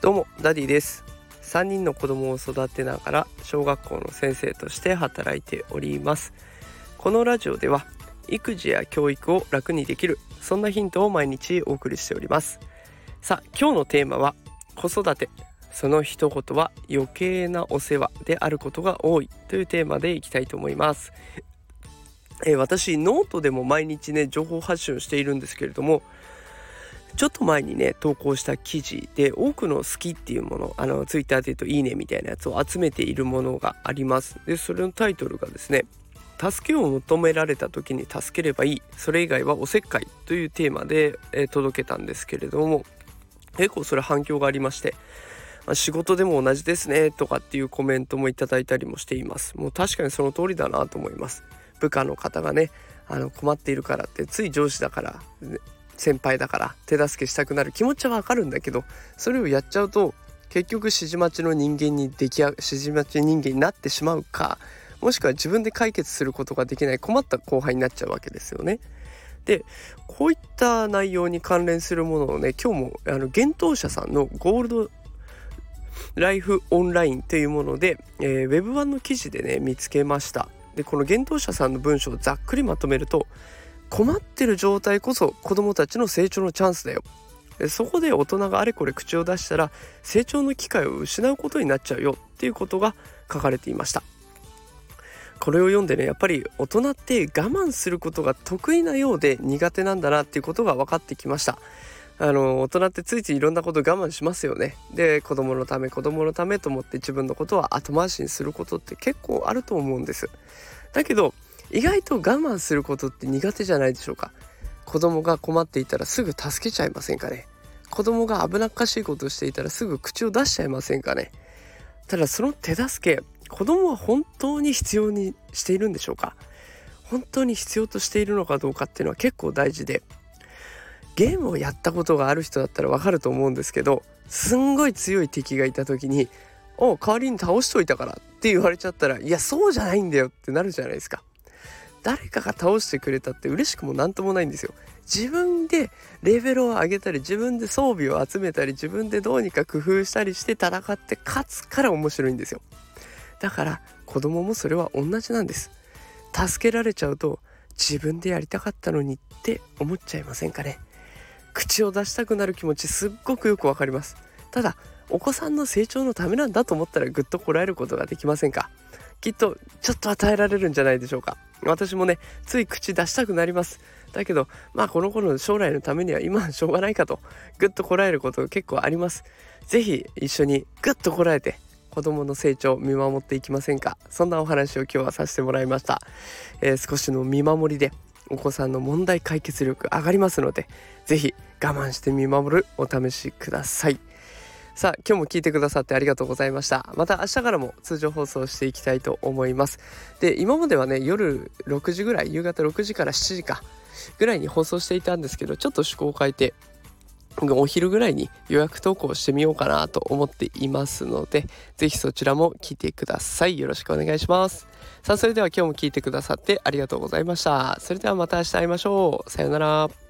どうもダディです。3人の子供を育てながら小学校の先生として働いております。このラジオでは育児や教育を楽にできるそんなヒントを毎日お送りしております。さあ今日のテーマは子育て。その一言は余計なお世話であることが多いというテーマでいきたいと思います。えー、私ノートでも毎日ね情報発信をしているんですけれどもちょっと前にね投稿した記事で多くの好きっていうものあのツイッターで言うといいねみたいなやつを集めているものがあります。でそれのタイトルがですね助けを求められた時に助ければいい。それ以外はおせっかいというテーマで、え、届けたんですけれども結構それ反響がありましてま仕事でも同じですねとかっていうコメントもいただいたりもしています。もう確かにその通りだなと思います。部下の方がねあの困っているからってつい上司だから先輩だから手助けしたくなる気持ちはわかるんだけどそれをやっちゃうと結局指示待ちの人間に出来上指示待ち人間になってしまうかもしくは自分で解決することができない困った後輩になっちゃうわけですよね。でこういった内容に関連するものをね今日もあの幻冬舎さんのゴールドライフオンラインというもので、えー、ウェブ版の記事でね見つけました。でこの幻冬舎さんの文章をざっくりまとめると困ってる状態こそ子どもたちの成長のチャンスだよ。でそこで大人があれこれ口を出したら成長の機会を失うことになっちゃうよっていうことが書かれていました。これを読んでねやっぱり大人って我慢することが得意なようで苦手なんだなっていうことが分かってきました。あの大人ってついついいろんなこと我慢しますよね。で子供のため子供のためと思って自分のことは後回しにすることって結構あると思うんです。だけど意外と我慢することって苦手じゃないでしょうか。子供が困っていたらすぐ助けちゃいませんかね。子供が危なっかしいことをしていたらすぐ口を出しちゃいませんかね。ただその手助け子供は本当に必要にしているんでしょうか。本当に必要としているのかどうかっていうのは結構大事で。ゲームをやったことがある人だったらわかると思うんですけどすんごい強い敵がいた時に「お代わりに倒しといたから」って言われちゃったらいやそうじゃないんだよってなるじゃないですか。誰かが倒してくれたって嬉しくも何ともないんですよ。自分でレベルを上げたり自分で装備を集めたり自分でどうにか工夫したりして戦って勝つから面白いんですよ。だから子供もそれは同じなんです。助けられちゃうと自分でやりたかったのにって思っちゃいませんかね。口を出したくなる気持ちすっごくよくわかります。ただお子さんの成長のためなんだと思ったらぐっとこらえることができませんか？きっとちょっと与えられるんじゃないでしょうか？私もねつい口出したくなります。だけどまあこの頃の将来のためには今はしょうがないかとぐっとこらえること結構あります。是非一緒にぐっとこらえて子供の成長を見守っていきませんか？そんなお話を今日はさせてもらいました、えー、少しの見守りでお子さんの問題解決力上がりますので是非我慢して見守るお試しください。さあ今日も聞いてくださってありがとうございました。また明日からも通常放送していきたいと思います。で今まではね夜6時ぐらい夕方6時から7時かぐらいに放送していたんですけどちょっと趣向を変えてお昼ぐらいに予約投稿してみようかなと思っていますので是非そちらも聞いてください。よろしくお願いします。さあそれでは今日も聞いてくださってありがとうございました。それではまた明日会いましょう。さようなら。